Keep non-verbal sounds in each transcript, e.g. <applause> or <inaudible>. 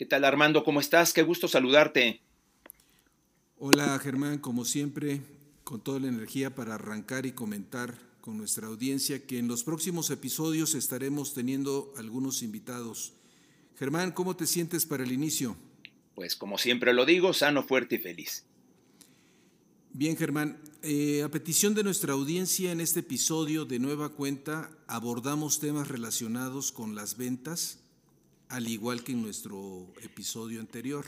¿Qué tal Armando? ¿Cómo estás? Qué gusto saludarte. Hola Germán, como siempre, con toda la energía para arrancar y comentar con nuestra audiencia que en los próximos episodios estaremos teniendo algunos invitados. Germán, ¿cómo te sientes para el inicio? Pues como siempre lo digo, sano, fuerte y feliz. Bien, Germán, eh, a petición de nuestra audiencia en este episodio de Nueva Cuenta abordamos temas relacionados con las ventas, al igual que en nuestro episodio anterior.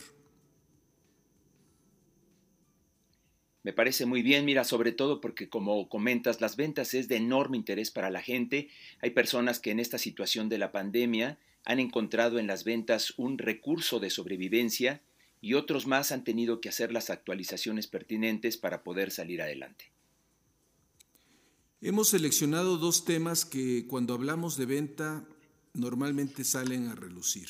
Me parece muy bien, mira, sobre todo porque como comentas, las ventas es de enorme interés para la gente. Hay personas que en esta situación de la pandemia han encontrado en las ventas un recurso de sobrevivencia y otros más han tenido que hacer las actualizaciones pertinentes para poder salir adelante. Hemos seleccionado dos temas que cuando hablamos de venta normalmente salen a relucir.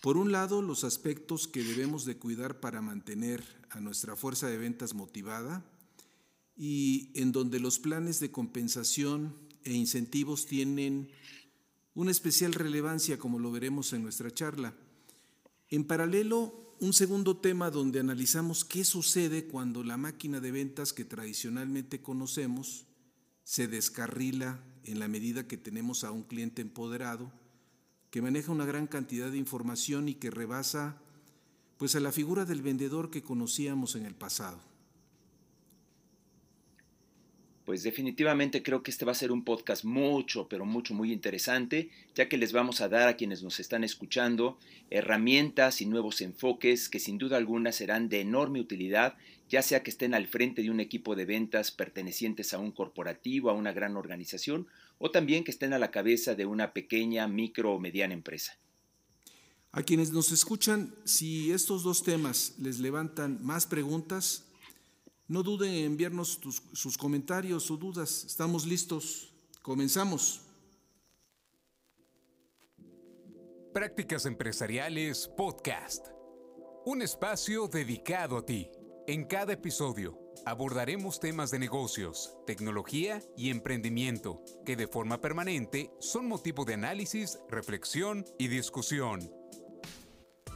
Por un lado, los aspectos que debemos de cuidar para mantener a nuestra fuerza de ventas motivada y en donde los planes de compensación e incentivos tienen una especial relevancia como lo veremos en nuestra charla. En paralelo, un segundo tema donde analizamos qué sucede cuando la máquina de ventas que tradicionalmente conocemos se descarrila en la medida que tenemos a un cliente empoderado que maneja una gran cantidad de información y que rebasa pues a la figura del vendedor que conocíamos en el pasado. Pues definitivamente creo que este va a ser un podcast mucho, pero mucho, muy interesante, ya que les vamos a dar a quienes nos están escuchando herramientas y nuevos enfoques que sin duda alguna serán de enorme utilidad, ya sea que estén al frente de un equipo de ventas pertenecientes a un corporativo, a una gran organización, o también que estén a la cabeza de una pequeña, micro o mediana empresa. A quienes nos escuchan, si estos dos temas les levantan más preguntas, no duden en enviarnos sus comentarios o dudas. Estamos listos. Comenzamos. Prácticas Empresariales Podcast. Un espacio dedicado a ti. En cada episodio abordaremos temas de negocios, tecnología y emprendimiento que de forma permanente son motivo de análisis, reflexión y discusión.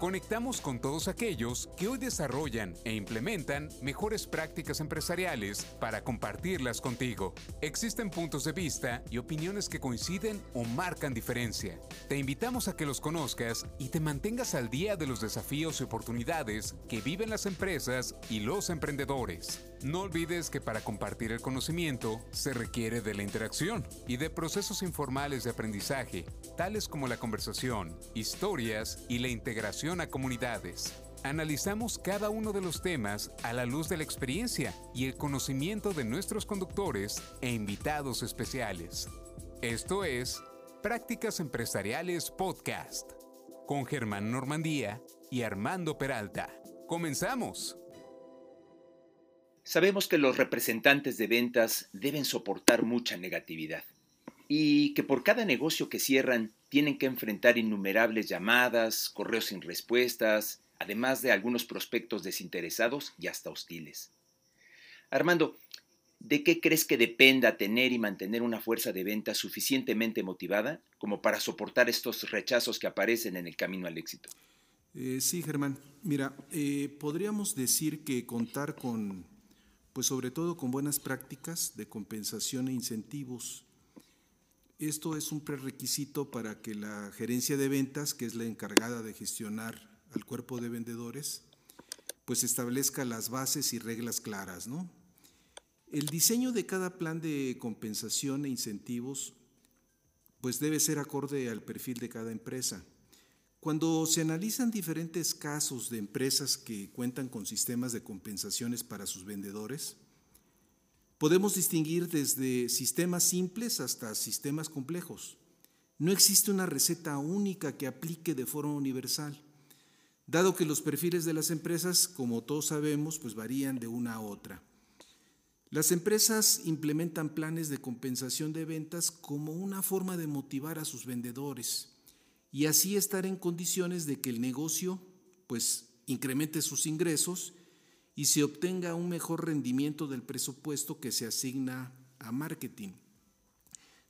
Conectamos con todos aquellos que hoy desarrollan e implementan mejores prácticas empresariales para compartirlas contigo. Existen puntos de vista y opiniones que coinciden o marcan diferencia. Te invitamos a que los conozcas y te mantengas al día de los desafíos y oportunidades que viven las empresas y los emprendedores. No olvides que para compartir el conocimiento se requiere de la interacción y de procesos informales de aprendizaje, tales como la conversación, historias y la integración a comunidades. Analizamos cada uno de los temas a la luz de la experiencia y el conocimiento de nuestros conductores e invitados especiales. Esto es Prácticas Empresariales Podcast con Germán Normandía y Armando Peralta. ¡Comenzamos! Sabemos que los representantes de ventas deben soportar mucha negatividad y que por cada negocio que cierran tienen que enfrentar innumerables llamadas, correos sin respuestas, además de algunos prospectos desinteresados y hasta hostiles. Armando, ¿de qué crees que dependa tener y mantener una fuerza de ventas suficientemente motivada como para soportar estos rechazos que aparecen en el camino al éxito? Eh, sí, Germán. Mira, eh, podríamos decir que contar con pues sobre todo con buenas prácticas de compensación e incentivos. Esto es un prerequisito para que la gerencia de ventas, que es la encargada de gestionar al cuerpo de vendedores, pues establezca las bases y reglas claras, ¿no? El diseño de cada plan de compensación e incentivos pues debe ser acorde al perfil de cada empresa. Cuando se analizan diferentes casos de empresas que cuentan con sistemas de compensaciones para sus vendedores, podemos distinguir desde sistemas simples hasta sistemas complejos. No existe una receta única que aplique de forma universal, dado que los perfiles de las empresas, como todos sabemos, pues varían de una a otra. Las empresas implementan planes de compensación de ventas como una forma de motivar a sus vendedores y así estar en condiciones de que el negocio pues incremente sus ingresos y se obtenga un mejor rendimiento del presupuesto que se asigna a marketing.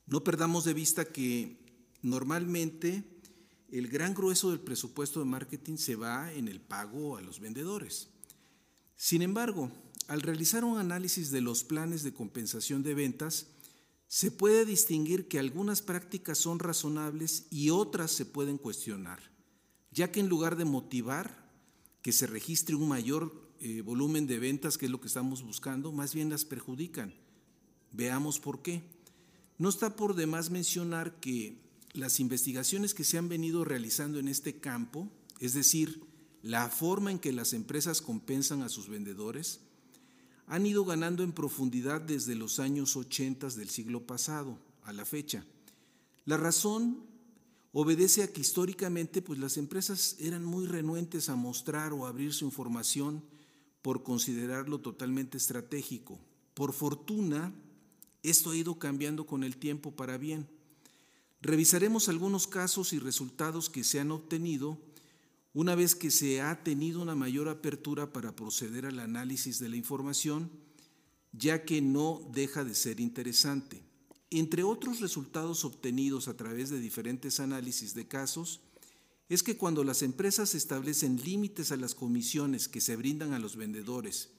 No perdamos de vista que normalmente el gran grueso del presupuesto de marketing se va en el pago a los vendedores. Sin embargo, al realizar un análisis de los planes de compensación de ventas, se puede distinguir que algunas prácticas son razonables y otras se pueden cuestionar, ya que en lugar de motivar que se registre un mayor eh, volumen de ventas, que es lo que estamos buscando, más bien las perjudican. Veamos por qué. No está por demás mencionar que las investigaciones que se han venido realizando en este campo, es decir, la forma en que las empresas compensan a sus vendedores, han ido ganando en profundidad desde los años 80 del siglo pasado a la fecha. La razón obedece a que históricamente pues, las empresas eran muy renuentes a mostrar o abrir su información por considerarlo totalmente estratégico. Por fortuna, esto ha ido cambiando con el tiempo para bien. Revisaremos algunos casos y resultados que se han obtenido una vez que se ha tenido una mayor apertura para proceder al análisis de la información, ya que no deja de ser interesante. Entre otros resultados obtenidos a través de diferentes análisis de casos, es que cuando las empresas establecen límites a las comisiones que se brindan a los vendedores,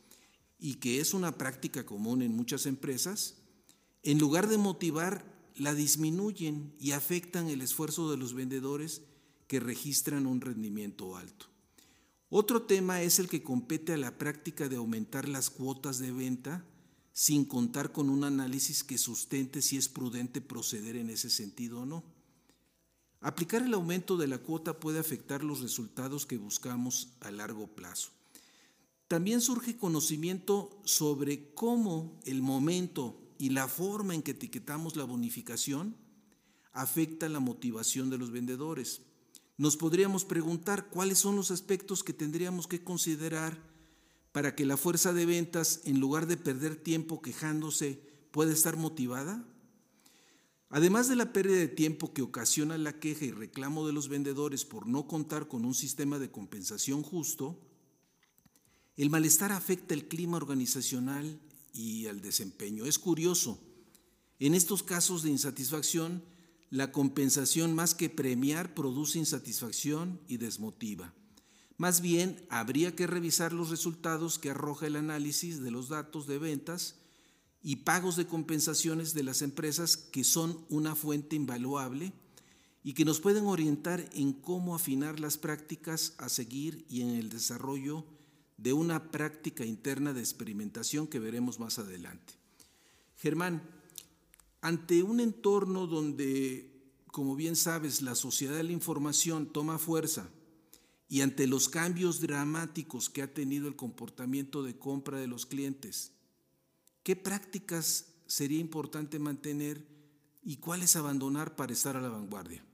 y que es una práctica común en muchas empresas, en lugar de motivar, la disminuyen y afectan el esfuerzo de los vendedores que registran un rendimiento alto. Otro tema es el que compete a la práctica de aumentar las cuotas de venta sin contar con un análisis que sustente si es prudente proceder en ese sentido o no. Aplicar el aumento de la cuota puede afectar los resultados que buscamos a largo plazo. También surge conocimiento sobre cómo el momento y la forma en que etiquetamos la bonificación afecta la motivación de los vendedores nos podríamos preguntar cuáles son los aspectos que tendríamos que considerar para que la fuerza de ventas, en lugar de perder tiempo quejándose, pueda estar motivada. Además de la pérdida de tiempo que ocasiona la queja y reclamo de los vendedores por no contar con un sistema de compensación justo, el malestar afecta el clima organizacional y al desempeño. Es curioso, en estos casos de insatisfacción, la compensación más que premiar produce insatisfacción y desmotiva. Más bien, habría que revisar los resultados que arroja el análisis de los datos de ventas y pagos de compensaciones de las empresas que son una fuente invaluable y que nos pueden orientar en cómo afinar las prácticas a seguir y en el desarrollo de una práctica interna de experimentación que veremos más adelante. Germán, ante un entorno donde, como bien sabes, la sociedad de la información toma fuerza y ante los cambios dramáticos que ha tenido el comportamiento de compra de los clientes, ¿qué prácticas sería importante mantener y cuáles abandonar para estar a la vanguardia?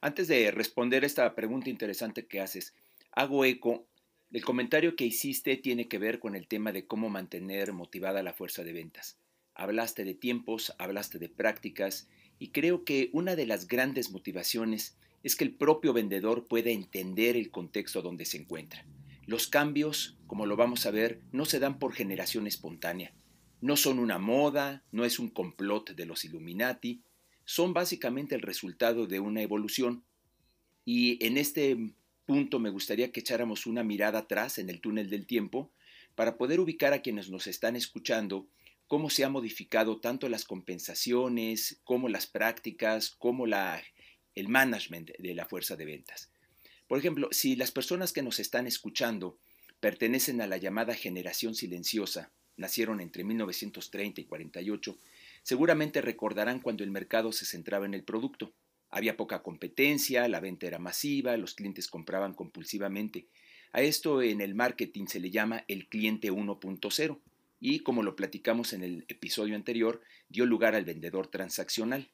Antes de responder esta pregunta interesante que haces, hago eco. El comentario que hiciste tiene que ver con el tema de cómo mantener motivada la fuerza de ventas hablaste de tiempos, hablaste de prácticas y creo que una de las grandes motivaciones es que el propio vendedor pueda entender el contexto donde se encuentra. Los cambios, como lo vamos a ver, no se dan por generación espontánea. No son una moda, no es un complot de los Illuminati, son básicamente el resultado de una evolución. Y en este punto me gustaría que echáramos una mirada atrás en el túnel del tiempo para poder ubicar a quienes nos están escuchando cómo se ha modificado tanto las compensaciones, como las prácticas, como el management de la fuerza de ventas. Por ejemplo, si las personas que nos están escuchando pertenecen a la llamada generación silenciosa, nacieron entre 1930 y 48, seguramente recordarán cuando el mercado se centraba en el producto. Había poca competencia, la venta era masiva, los clientes compraban compulsivamente. A esto en el marketing se le llama el cliente 1.0 y, como lo platicamos en el episodio anterior, dio lugar al vendedor transaccional.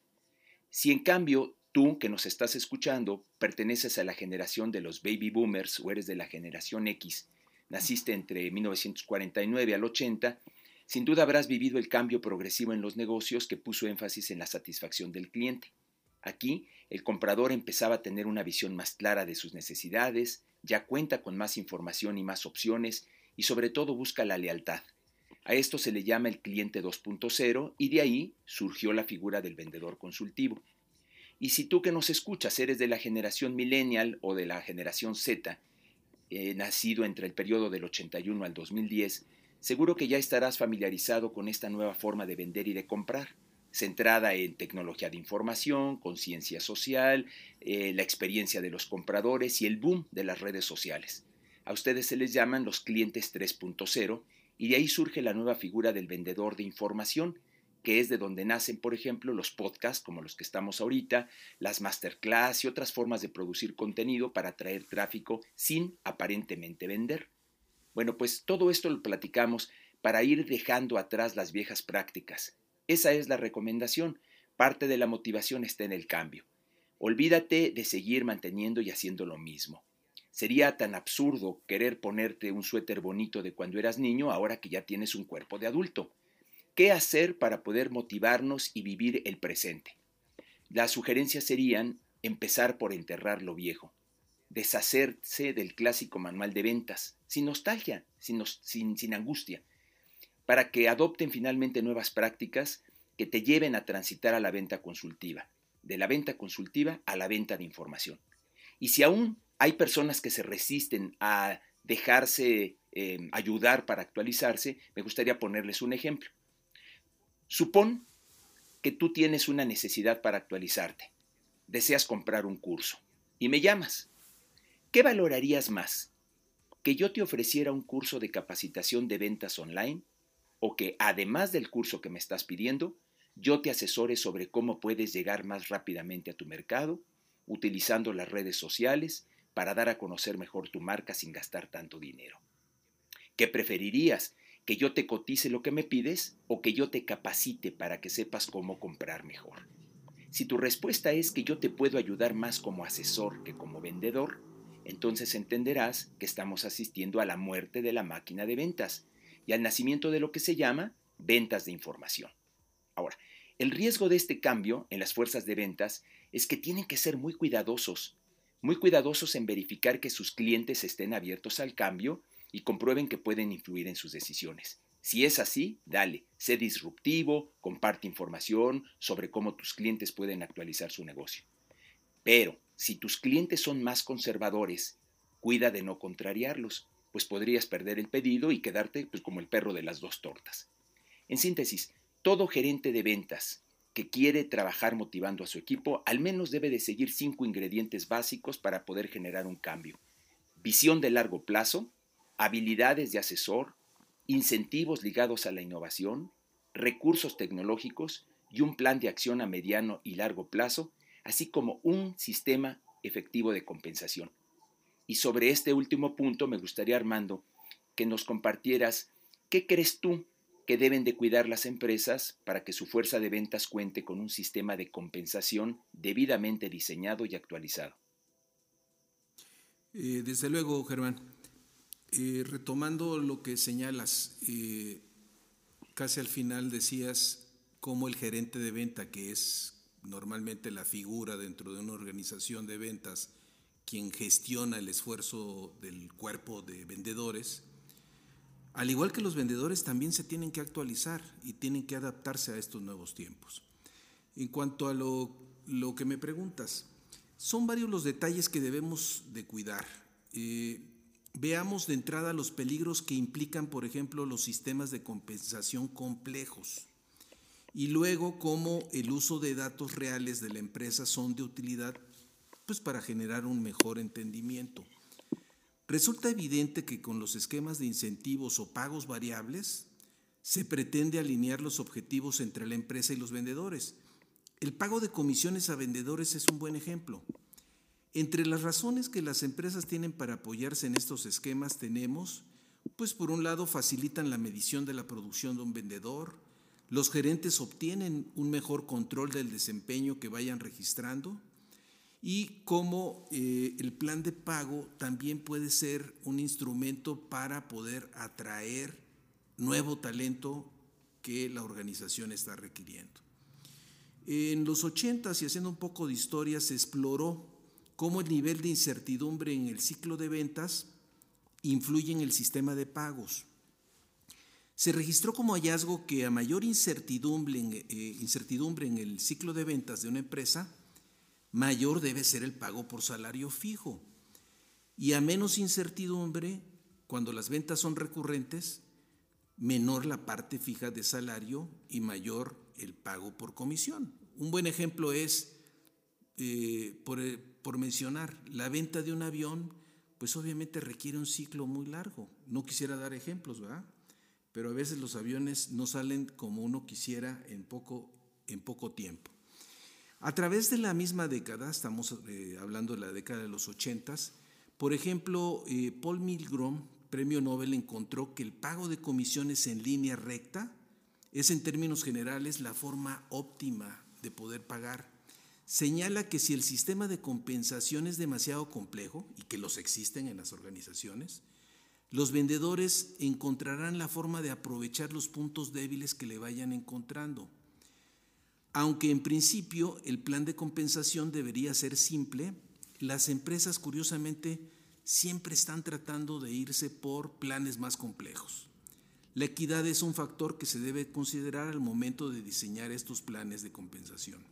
Si en cambio tú que nos estás escuchando perteneces a la generación de los baby boomers o eres de la generación X, naciste entre 1949 al 80, sin duda habrás vivido el cambio progresivo en los negocios que puso énfasis en la satisfacción del cliente. Aquí, el comprador empezaba a tener una visión más clara de sus necesidades, ya cuenta con más información y más opciones y sobre todo busca la lealtad. A esto se le llama el cliente 2.0 y de ahí surgió la figura del vendedor consultivo. Y si tú que nos escuchas eres de la generación millennial o de la generación Z, eh, nacido entre el periodo del 81 al 2010, seguro que ya estarás familiarizado con esta nueva forma de vender y de comprar, centrada en tecnología de información, conciencia social, eh, la experiencia de los compradores y el boom de las redes sociales. A ustedes se les llaman los clientes 3.0 y de ahí surge la nueva figura del vendedor de información, que es de donde nacen, por ejemplo, los podcasts como los que estamos ahorita, las masterclass y otras formas de producir contenido para atraer tráfico sin aparentemente vender. Bueno, pues todo esto lo platicamos para ir dejando atrás las viejas prácticas. Esa es la recomendación. Parte de la motivación está en el cambio. Olvídate de seguir manteniendo y haciendo lo mismo. Sería tan absurdo querer ponerte un suéter bonito de cuando eras niño ahora que ya tienes un cuerpo de adulto. ¿Qué hacer para poder motivarnos y vivir el presente? Las sugerencias serían empezar por enterrar lo viejo, deshacerse del clásico manual de ventas, sin nostalgia, sin, sin, angustia, para que adopten finalmente nuevas prácticas que te lleven a transitar a la venta consultiva, de la venta consultiva a la venta de información. Y si aún hay personas que se resisten a dejarse eh, ayudar para actualizarse, me gustaría ponerles un ejemplo. Supón que tú tienes una necesidad para actualizarte, deseas comprar un curso y me llamas. ¿Qué valorarías más? ¿Que yo te ofreciera un curso de capacitación de ventas online o que además del curso que me estás pidiendo, yo te asesore sobre cómo puedes llegar más rápidamente a tu mercado, utilizando las redes sociales, para dar a conocer mejor tu marca sin gastar tanto dinero. ¿Qué preferirías? ¿Que yo te cotice lo que me pides o que yo te capacite para que sepas cómo comprar mejor? Si tu respuesta es que yo te puedo ayudar más como asesor que como vendedor, entonces entenderás que estamos asistiendo a la muerte de la máquina de ventas y al nacimiento de lo que se llama ventas de información. Ahora, el riesgo de este cambio en las fuerzas de ventas es que tienen que ser muy cuidadosos muy cuidadosos en verificar que sus clientes estén abiertos al cambio y comprueben que pueden influir en sus decisiones. Si es así, dale, sé disruptivo, comparte información sobre cómo tus clientes pueden actualizar su negocio. Pero si tus clientes son más conservadores, cuida de no contrariarlos, pues podrías perder el pedido y quedarte pues, como el perro de las dos tortas. En síntesis, todo gerente de ventas que quiere trabajar motivando a su equipo, al menos debe de seguir cinco ingredientes básicos para poder generar un cambio. Visión de largo plazo, habilidades de asesor, incentivos ligados a la innovación, recursos tecnológicos y un plan de acción a mediano y largo plazo, así como un sistema efectivo de compensación. Y sobre este último punto me gustaría, Armando, que nos compartieras qué crees tú que deben de cuidar las empresas para que su fuerza de ventas cuente con un sistema de compensación debidamente diseñado y actualizado. Eh, desde luego, Germán. Eh, retomando lo que señalas, eh, casi al final decías cómo el gerente de venta, que es normalmente la figura dentro de una organización de ventas, quien gestiona el esfuerzo del cuerpo de vendedores, al igual que los vendedores también se tienen que actualizar y tienen que adaptarse a estos nuevos tiempos. En cuanto a lo, que me preguntas, son varios los detalles que debemos de cuidar. Eh, veamos de entrada los peligros que implican, por ejemplo, los sistemas de compensación complejos y luego cómo el uso de datos reales de la empresa son de utilidad pues, para generar un mejor entendimiento. Resulta evidente que con los esquemas de incentivos o pagos variables se pretende alinear los objetivos entre la empresa y los vendedores. El pago de comisiones a vendedores es un buen ejemplo. Entre las razones que las empresas tienen para apoyarse en estos esquemas tenemos, pues por un lado facilitan la medición de la producción de un vendedor, los gerentes obtienen un mejor control del desempeño que vayan registrando, y cómo eh, el plan de pago también puede ser un instrumento para poder atraer nuevo talento que la organización está requiriendo. En los 80 y haciendo un poco de historia se exploró cómo el nivel de incertidumbre en el ciclo de ventas influye en el sistema de pagos. Se registró como hallazgo que a mayor incertidumbre en, eh, incertidumbre en el ciclo de ventas de una empresa, mayor debe ser el pago por salario fijo. Y a menos incertidumbre, cuando las ventas son recurrentes, menor la parte fija de salario y mayor el pago por comisión. Un buen ejemplo es, eh, por, por mencionar, la venta de un avión, pues obviamente requiere un ciclo muy largo. No quisiera dar ejemplos, ¿verdad? Pero a veces los aviones no salen como uno quisiera en poco, en poco tiempo. A través de la misma década, estamos eh, hablando de la década de los ochentas, por ejemplo, eh, Paul Milgrom, premio Nobel, encontró que el pago de comisiones en línea recta es en términos generales la forma óptima de poder pagar. Señala que si el sistema de compensación es demasiado complejo, y que los existen en las organizaciones, los vendedores encontrarán la forma de aprovechar los puntos débiles que le vayan encontrando. Aunque en principio el plan de compensación debería ser simple, las empresas curiosamente siempre están tratando de irse por planes más complejos. La equidad es un factor que se debe considerar al momento de diseñar estos planes de compensación.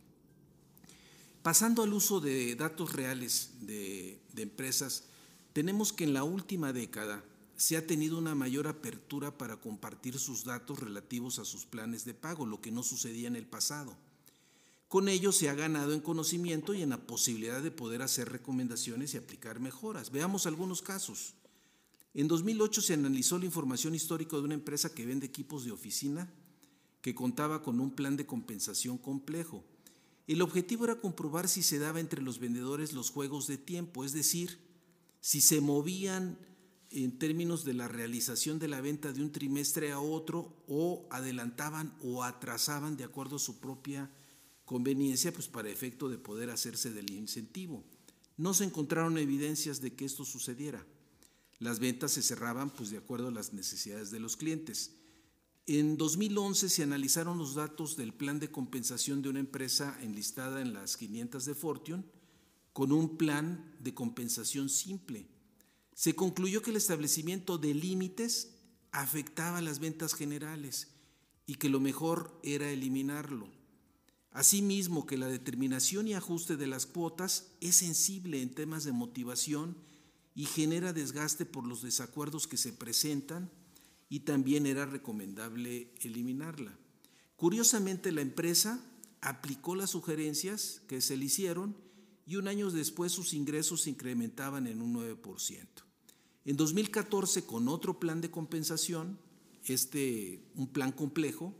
Pasando al uso de datos reales de, empresas, tenemos que en la última década se ha tenido una mayor apertura para compartir sus datos relativos a sus planes de pago, lo que no sucedía en el pasado. Con ello se ha ganado en conocimiento y en la posibilidad de poder hacer recomendaciones y aplicar mejoras. Veamos algunos casos. En 2008 se analizó la información histórica de una empresa que vende equipos de oficina que contaba con un plan de compensación complejo. El objetivo era comprobar si se daba entre los vendedores los juegos de tiempo, es decir, si se movían en términos de la realización de la venta de un trimestre a otro o adelantaban o atrasaban de acuerdo a su propia conveniencia pues para efecto de poder hacerse del incentivo. No se encontraron evidencias de que esto sucediera. Las ventas se cerraban pues de acuerdo a las necesidades de los clientes. En 2011 se analizaron los datos del plan de compensación de una empresa enlistada en las 500 de Fortune con un plan de compensación simple. Se concluyó que el establecimiento de límites afectaba las ventas generales y que lo mejor era eliminarlo. Asimismo, que la determinación y ajuste de las cuotas es sensible en temas de motivación y genera desgaste por los desacuerdos que se presentan y también era recomendable eliminarla. Curiosamente, la empresa aplicó las sugerencias que se le hicieron y un año después sus ingresos se incrementaban en un 9%. En 2014, con otro plan de compensación, este, un plan complejo,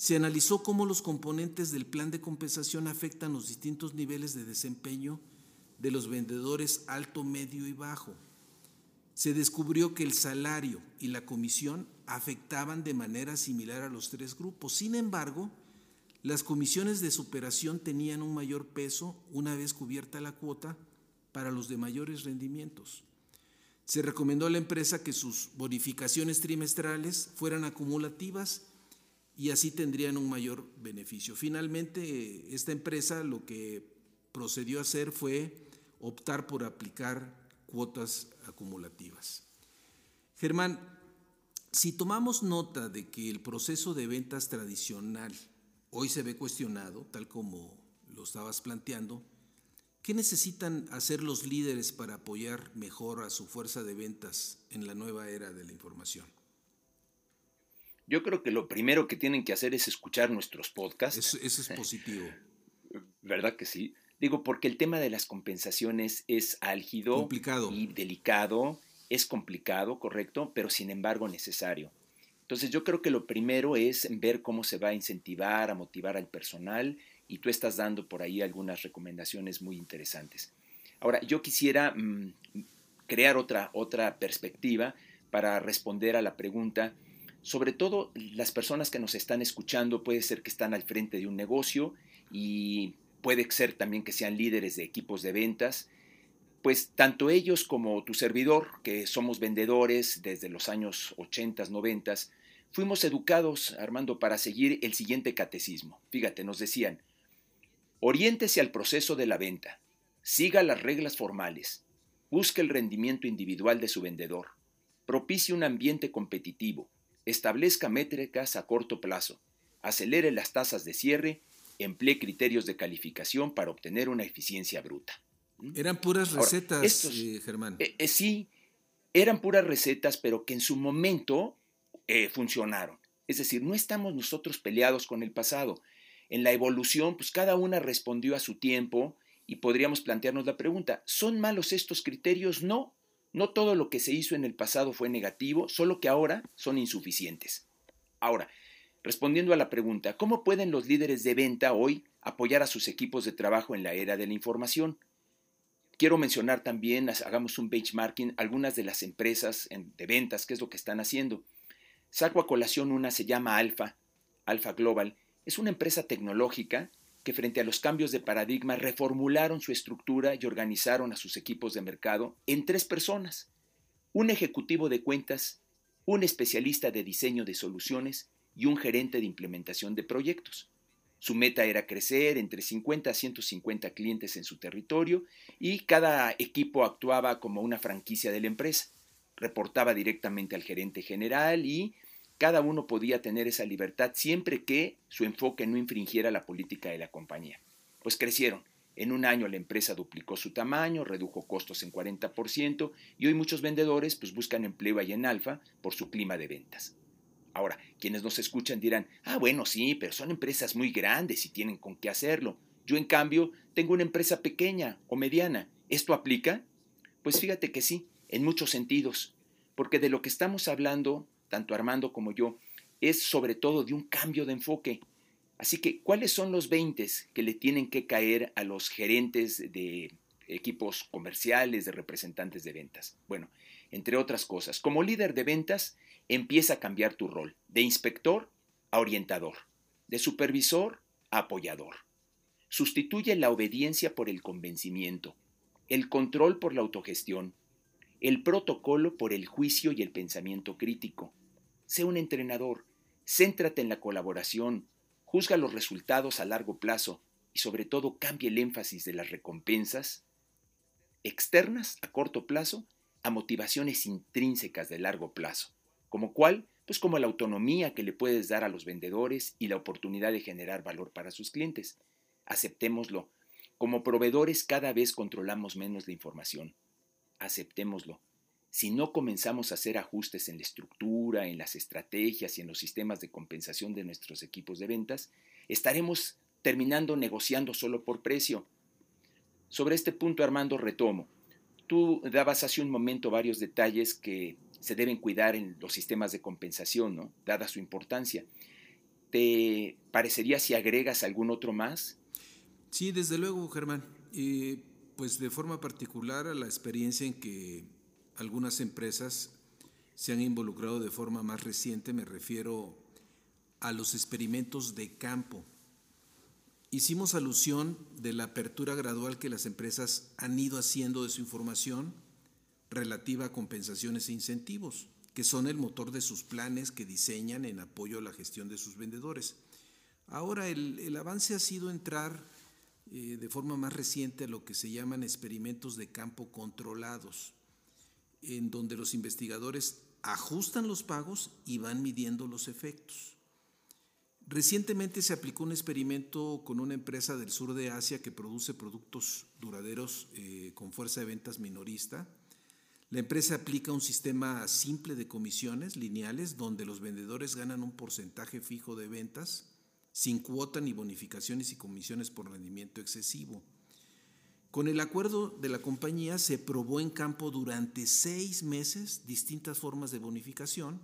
se analizó cómo los componentes del plan de compensación afectan los distintos niveles de desempeño de los vendedores alto, medio y bajo. Se descubrió que el salario y la comisión afectaban de manera similar a los tres grupos. Sin embargo, las comisiones de superación tenían un mayor peso una vez cubierta la cuota para los de mayores rendimientos. Se recomendó a la empresa que sus bonificaciones trimestrales fueran acumulativas y así tendrían un mayor beneficio. Finalmente, esta empresa lo que procedió a hacer fue optar por aplicar cuotas acumulativas. Germán, si tomamos nota de que el proceso de ventas tradicional hoy se ve cuestionado, tal como lo estabas planteando, ¿qué necesitan hacer los líderes para apoyar mejor a su fuerza de ventas en la nueva era de la información? Yo creo que lo primero que tienen que hacer es escuchar nuestros podcasts. Eso, es <laughs> positivo. ¿Verdad que sí? Digo, porque el tema de las compensaciones es álgido y delicado, es complicado, correcto, pero sin embargo necesario. Entonces yo creo que lo primero es ver cómo se va a incentivar, a motivar al personal y tú estás dando por ahí algunas recomendaciones muy interesantes. Ahora, yo quisiera mm, crear otra, otra perspectiva para responder a la pregunta sobre todo las personas que nos están escuchando, puede ser que están al frente de un negocio y puede ser también que sean líderes de equipos de ventas, pues tanto ellos como tu servidor, que somos vendedores desde los años 80, 90, fuimos educados, Armando, para seguir el siguiente catecismo. Fíjate, nos decían, oriéntese al proceso de la venta, siga las reglas formales, busque el rendimiento individual de su vendedor, propicie un ambiente competitivo, establezca métricas a corto plazo, acelere las tasas de cierre emplee criterios de calificación para obtener una eficiencia bruta. Eran puras recetas, eh, Germán. Eh, eh, sí, eran puras recetas, pero que en su momento funcionaron. Es decir, no estamos nosotros peleados con el pasado. En la evolución, pues cada una respondió a su tiempo y podríamos plantearnos la pregunta, ¿son malos estos criterios? No, no todo lo que se hizo en el pasado fue negativo, solo que ahora son insuficientes. Ahora, respondiendo a la pregunta, ¿cómo pueden los líderes de venta hoy apoyar a sus equipos de trabajo en la era de la información? Quiero mencionar también, hagamos un benchmarking, algunas de las empresas de ventas, qué es lo que están haciendo. Saco a colación una, se llama Alfa, Alfa Global. Es una empresa tecnológica que frente a los cambios de paradigma reformularon su estructura y organizaron a sus equipos de mercado en tres personas. Un ejecutivo de cuentas, un especialista de diseño de soluciones y un gerente de implementación de proyectos. Su meta era crecer entre 50 a 150 clientes en su territorio y cada equipo actuaba como una franquicia de la empresa reportaba directamente al gerente general y cada uno podía tener esa libertad siempre que su enfoque no infringiera la política de la compañía. Pues crecieron. En un año la empresa duplicó su tamaño, redujo costos en 40% y hoy muchos vendedores pues buscan empleo ahí en Alfa por su clima de ventas. Ahora, quienes nos escuchan dirán, ah, bueno, sí, pero son empresas muy grandes y tienen con qué hacerlo. Yo, en cambio, tengo una empresa pequeña o mediana. ¿Esto aplica? Pues fíjate que sí en muchos sentidos, porque de lo que estamos hablando, tanto Armando como yo, es sobre todo de un cambio de enfoque. Así que, ¿cuáles son los 20 que le tienen que caer a los gerentes de equipos comerciales, de representantes de ventas? Bueno, entre otras cosas, como líder de ventas, empieza a cambiar tu rol, de inspector a orientador, de supervisor a apoyador. Sustituye la obediencia por el convencimiento, el control por la autogestión, el protocolo por el juicio y el pensamiento crítico. Sé un entrenador, céntrate en la colaboración, juzga los resultados a largo plazo y sobre todo cambie el énfasis de las recompensas externas a corto plazo a motivaciones intrínsecas de largo plazo, como cuál, pues como la autonomía que le puedes dar a los vendedores y la oportunidad de generar valor para sus clientes. Aceptémoslo. Como proveedores cada vez controlamos menos la información aceptémoslo. Si no comenzamos a hacer ajustes en la estructura, en las estrategias y en los sistemas de compensación de nuestros equipos de ventas, estaremos terminando negociando solo por precio. Sobre este punto, Armando, retomo. Tú dabas hace un momento varios detalles que se deben cuidar en los sistemas de compensación, ¿no? dada su importancia. ¿Te parecería si agregas algún otro más? Sí, desde luego, Germán. Eh, pues de forma particular a la experiencia en que algunas empresas se han involucrado de forma más reciente, me refiero a los experimentos de campo. Hicimos alusión de la apertura gradual que las empresas han ido haciendo de su información relativa a compensaciones e incentivos, que son el motor de sus planes que diseñan en apoyo a la gestión de sus vendedores. Ahora el, avance ha sido entrar eh, de forma más reciente lo que se llaman experimentos de campo controlados, en donde los investigadores ajustan los pagos y van midiendo los efectos. Recientemente se aplicó un experimento con una empresa del sur de Asia que produce productos duraderos eh, con fuerza de ventas minorista. La empresa aplica un sistema simple de comisiones lineales donde los vendedores ganan un porcentaje fijo de ventas sin cuota ni bonificaciones y comisiones por rendimiento excesivo. Con el acuerdo de la compañía se probó en campo durante seis meses distintas formas de bonificación,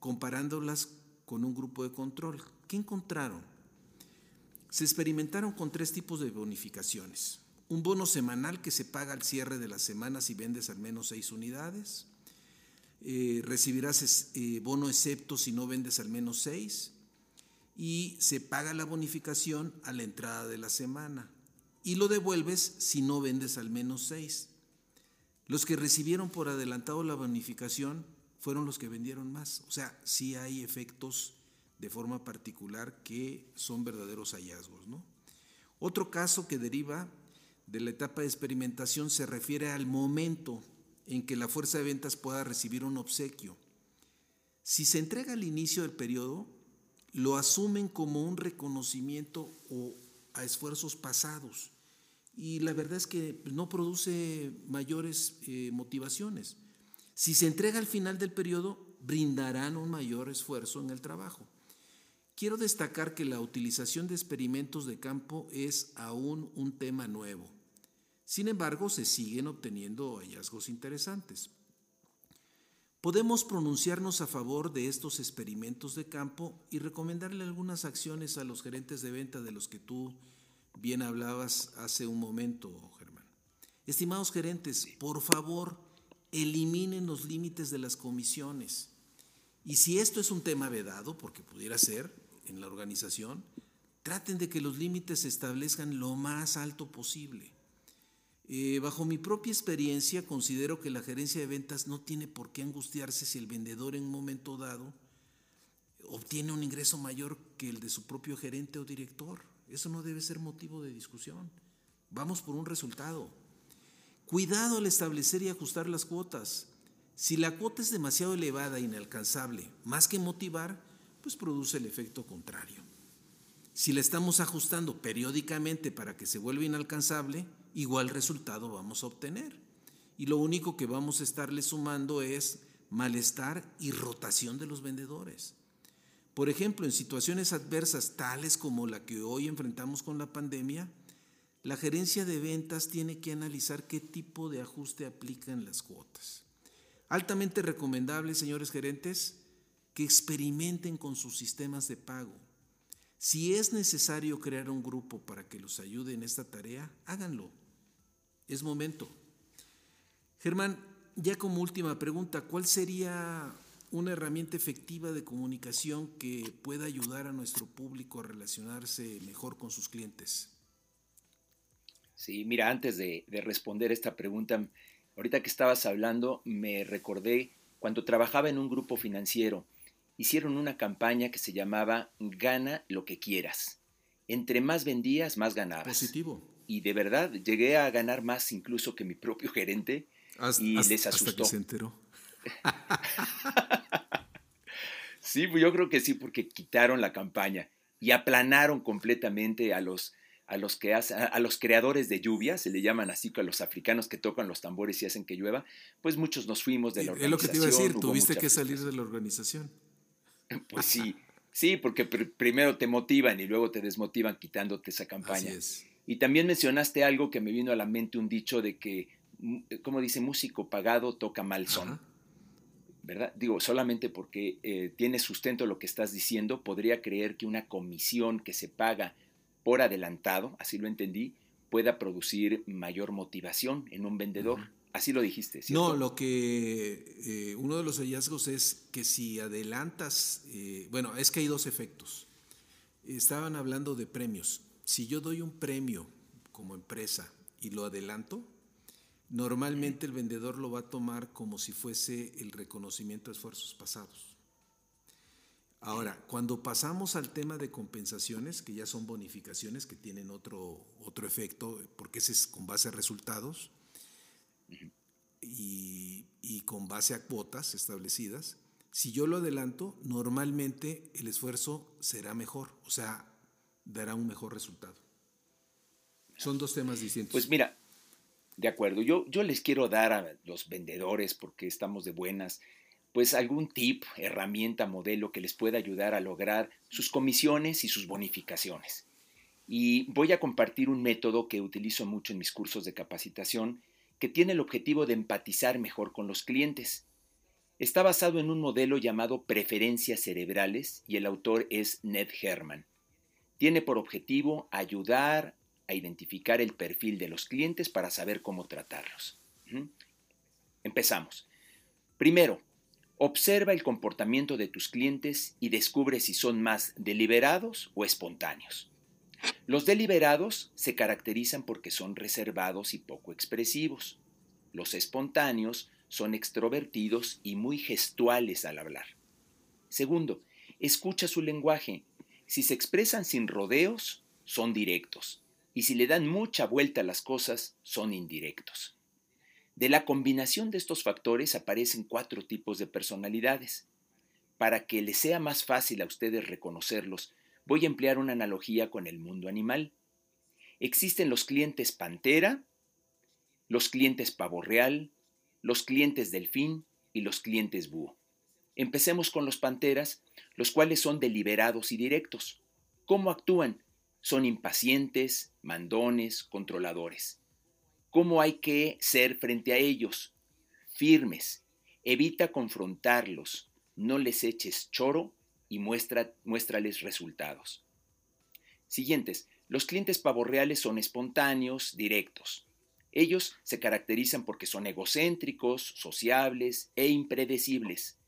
comparándolas con un grupo de control. ¿Qué encontraron? Se experimentaron con tres tipos de bonificaciones. Un bono semanal que se paga al cierre de la semana si vendes al menos seis unidades. Eh, recibirás eh, bono excepto si no vendes al menos seis y se paga la bonificación a la entrada de la semana y lo devuelves si no vendes al menos seis. Los que recibieron por adelantado la bonificación fueron los que vendieron más. O sea, sí hay efectos de forma particular que son verdaderos hallazgos. ¿no? Otro caso que deriva de la etapa de experimentación se refiere al momento en que la fuerza de ventas pueda recibir un obsequio. Si se entrega al inicio del periodo, lo asumen como un reconocimiento o a esfuerzos pasados. Y la verdad es que no produce mayores eh, motivaciones. Si se entrega al final del periodo, brindarán un mayor esfuerzo en el trabajo. Quiero destacar que la utilización de experimentos de campo es aún un tema nuevo. Sin embargo, se siguen obteniendo hallazgos interesantes. Podemos pronunciarnos a favor de estos experimentos de campo y recomendarle algunas acciones a los gerentes de venta de los que tú bien hablabas hace un momento, Germán. Estimados gerentes, por favor, eliminen los límites de las comisiones. Y si esto es un tema vedado, porque pudiera ser en la organización, traten de que los límites se establezcan lo más alto posible. Eh, bajo mi propia experiencia, considero que la gerencia de ventas no tiene por qué angustiarse si el vendedor en un momento dado obtiene un ingreso mayor que el de su propio gerente o director. Eso no debe ser motivo de discusión. Vamos por un resultado. Cuidado al establecer y ajustar las cuotas. Si la cuota es demasiado elevada e inalcanzable, más que motivar, pues produce el efecto contrario. Si la estamos ajustando periódicamente para que se vuelva inalcanzable, igual resultado vamos a obtener. Y lo único que vamos a estarle sumando es malestar y rotación de los vendedores. Por ejemplo, en situaciones adversas tales como la que hoy enfrentamos con la pandemia, la gerencia de ventas tiene que analizar qué tipo de ajuste aplica en las cuotas. Altamente recomendable, señores gerentes, que experimenten con sus sistemas de pago. Si es necesario crear un grupo para que los ayude en esta tarea, háganlo es momento. Germán, ya como última pregunta, ¿cuál sería una herramienta efectiva de comunicación que pueda ayudar a nuestro público a relacionarse mejor con sus clientes? Sí, mira, antes de, responder esta pregunta, ahorita que estabas hablando, me recordé cuando trabajaba en un grupo financiero, hicieron una campaña que se llamaba Gana lo que quieras. Entre más vendías, más ganabas. Positivo y de verdad llegué a ganar más incluso que mi propio gerente y les asustó. Hasta que se enteró. <laughs> sí, pues yo creo que sí, porque quitaron la campaña y aplanaron completamente a los a los que a los creadores de lluvia, se le llaman así a los africanos que tocan los tambores y hacen que llueva, pues muchos nos fuimos de la organización. Es lo que te iba a decir, tuviste que salir de la organización. <laughs> Pues sí, sí, porque primero te motivan y luego te desmotivan quitándote esa campaña. Así es. Y también mencionaste algo que me vino a la mente, un dicho de que, mm, como dice, músico pagado toca mal son. ¿Verdad? Digo, solamente porque eh, tiene sustento lo que estás diciendo, podría creer que una comisión que se paga por adelantado, así lo entendí, pueda producir mayor motivación en un vendedor. Así lo dijiste. ¿cierto? No, lo que eh, uno de los hallazgos es que si adelantas, eh, bueno, es que hay dos efectos. Estaban hablando de premios si yo doy un premio como empresa y lo adelanto, normalmente el vendedor lo va a tomar como si fuese el reconocimiento de esfuerzos pasados. Ahora, cuando pasamos al tema de compensaciones, que ya son bonificaciones que tienen otro, otro efecto, porque ese es con base a resultados y, y con base a cuotas establecidas, si yo lo adelanto, normalmente el esfuerzo será mejor. O sea, dará un mejor resultado. Son dos temas distintos. Pues mira, de acuerdo, yo, yo les quiero dar a los vendedores, porque estamos de buenas, pues algún tip, herramienta, modelo que les pueda ayudar a lograr sus comisiones y sus bonificaciones. Y voy a compartir un método que utilizo mucho en mis cursos de capacitación que tiene el objetivo de empatizar mejor con los clientes. Está basado en un modelo llamado preferencias cerebrales y el autor es Ned Herman. Tiene por objetivo ayudar a identificar el perfil de los clientes para saber cómo tratarlos. Empezamos. Primero, observa el comportamiento de tus clientes y descubre si son más deliberados o espontáneos. Los deliberados se caracterizan porque son reservados y poco expresivos. Los espontáneos son extrovertidos y muy gestuales al hablar. Segundo, escucha su lenguaje si se expresan sin rodeos, son directos, y si le dan mucha vuelta a las cosas, son indirectos. De la combinación de estos factores aparecen cuatro tipos de personalidades. para que les sea más fácil a ustedes reconocerlos, voy a emplear una analogía con el mundo animal. Existen los clientes pantera, los clientes pavo real, los clientes delfín y los clientes búho. Empecemos con los panteras, los cuales son deliberados y directos. ¿Cómo actúan? Son impacientes, mandones, controladores. ¿Cómo hay que ser frente a ellos? Firmes. Evita confrontarlos. No les eches choro y muestra, muéstrales resultados. Siguientes. Los clientes pavorreales son espontáneos, directos. Ellos se caracterizan porque son egocéntricos, sociables e impredecibles.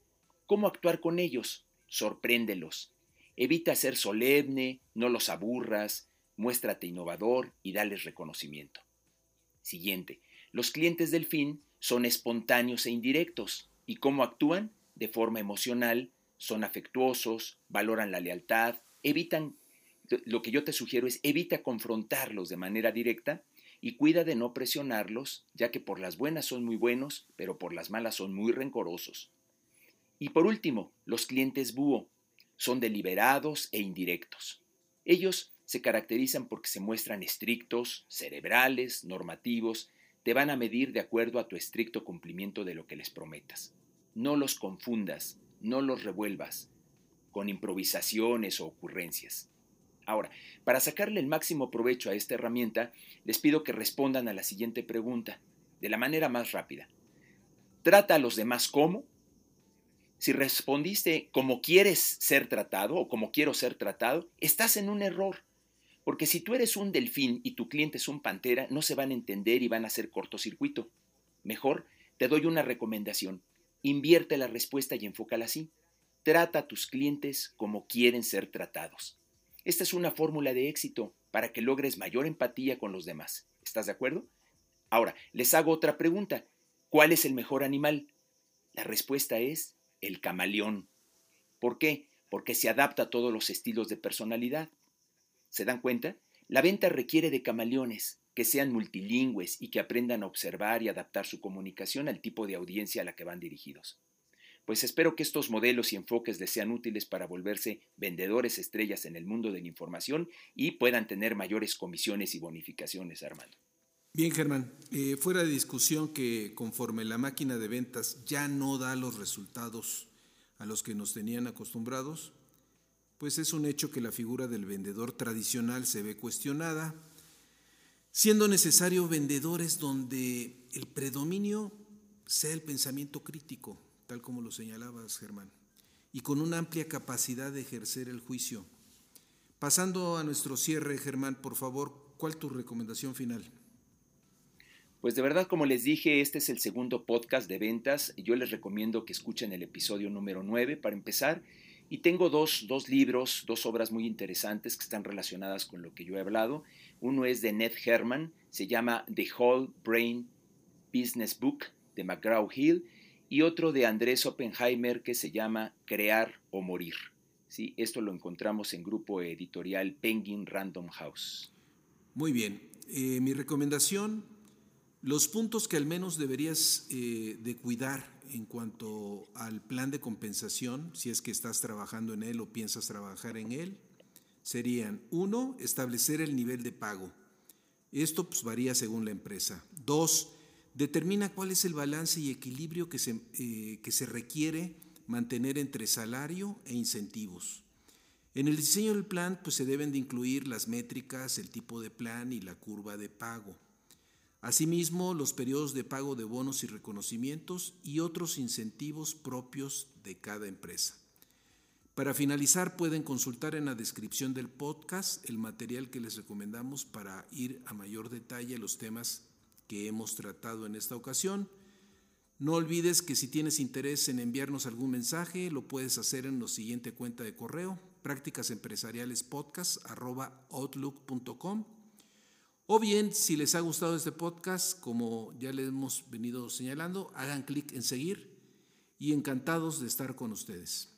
¿Cómo actuar con ellos? Sorpréndelos. Evita ser solemne, no los aburras, muéstrate innovador y dales reconocimiento. Siguiente. Los clientes del fin son espontáneos e indirectos. ¿Y cómo actúan? De forma emocional, son afectuosos, valoran la lealtad, evitan, lo que yo te sugiero es evita confrontarlos de manera directa y cuida de no presionarlos, ya que por las buenas son muy buenos, pero por las malas son muy rencorosos. Y por último, los clientes búho son deliberados e indirectos. Ellos se caracterizan porque se muestran estrictos, cerebrales, normativos, te van a medir de acuerdo a tu estricto cumplimiento de lo que les prometas. No los confundas, no los revuelvas con improvisaciones o ocurrencias. Ahora, para sacarle el máximo provecho a esta herramienta, les pido que respondan a la siguiente pregunta, de la manera más rápida. ¿Trata a los demás como? Si respondiste como quieres ser tratado o como quiero ser tratado, estás en un error. Porque si tú eres un delfín y tu cliente es un pantera, no se van a entender y van a hacer cortocircuito. Mejor, te doy una recomendación. Invierte la respuesta y enfócala así. Trata a tus clientes como quieren ser tratados. Esta es una fórmula de éxito para que logres mayor empatía con los demás. ¿Estás de acuerdo? Ahora, les hago otra pregunta. ¿Cuál es el mejor animal? La respuesta es el camaleón. ¿Por qué? Porque se adapta a todos los estilos de personalidad. ¿Se dan cuenta? La venta requiere de camaleones, que sean multilingües y que aprendan a observar y adaptar su comunicación al tipo de audiencia a la que van dirigidos. Pues espero que estos modelos y enfoques les sean útiles para volverse vendedores estrellas en el mundo de la información y puedan tener mayores comisiones y bonificaciones, Armando. Bien, Germán, eh, fuera de discusión que conforme la máquina de ventas ya no da los resultados a los que nos tenían acostumbrados, pues es un hecho que la figura del vendedor tradicional se ve cuestionada, siendo necesario vendedores donde el predominio sea el pensamiento crítico, tal como lo señalabas, Germán, y con una amplia capacidad de ejercer el juicio. Pasando a nuestro cierre, Germán, por favor, ¿cuál tu recomendación final? Pues de verdad, como les dije, este es el segundo podcast de ventas. Yo les recomiendo que escuchen el episodio número 9 para empezar. Y tengo dos, dos libros, dos obras muy interesantes que están relacionadas con lo que yo he hablado. Uno es de Ned Herman, se llama The Whole Brain Business Book de McGraw Hill y otro de Andrés Oppenheimer que se llama Crear o Morir. ¿Sí? Esto lo encontramos en grupo editorial Penguin Random House. Muy bien. Eh, mi recomendación, los puntos que al menos deberías eh, de cuidar en cuanto al plan de compensación, si es que estás trabajando en él o piensas trabajar en él, serían, uno, establecer el nivel de pago. Esto pues, varía según la empresa. Dos, determina cuál es el balance y equilibrio que se, eh, que se requiere mantener entre salario e incentivos. En el diseño del plan pues, se deben de incluir las métricas, el tipo de plan y la curva de pago. Asimismo, los periodos de pago de bonos y reconocimientos y otros incentivos propios de cada empresa. Para finalizar, pueden consultar en la descripción del podcast el material que les recomendamos para ir a mayor detalle los temas que hemos tratado en esta ocasión. No olvides que si tienes interés en enviarnos algún mensaje, lo puedes hacer en la siguiente cuenta de correo, prácticasempresarialespodcast.outlook.com. O bien, si les ha gustado este podcast, como ya les hemos venido señalando, hagan clic en seguir y encantados de estar con ustedes.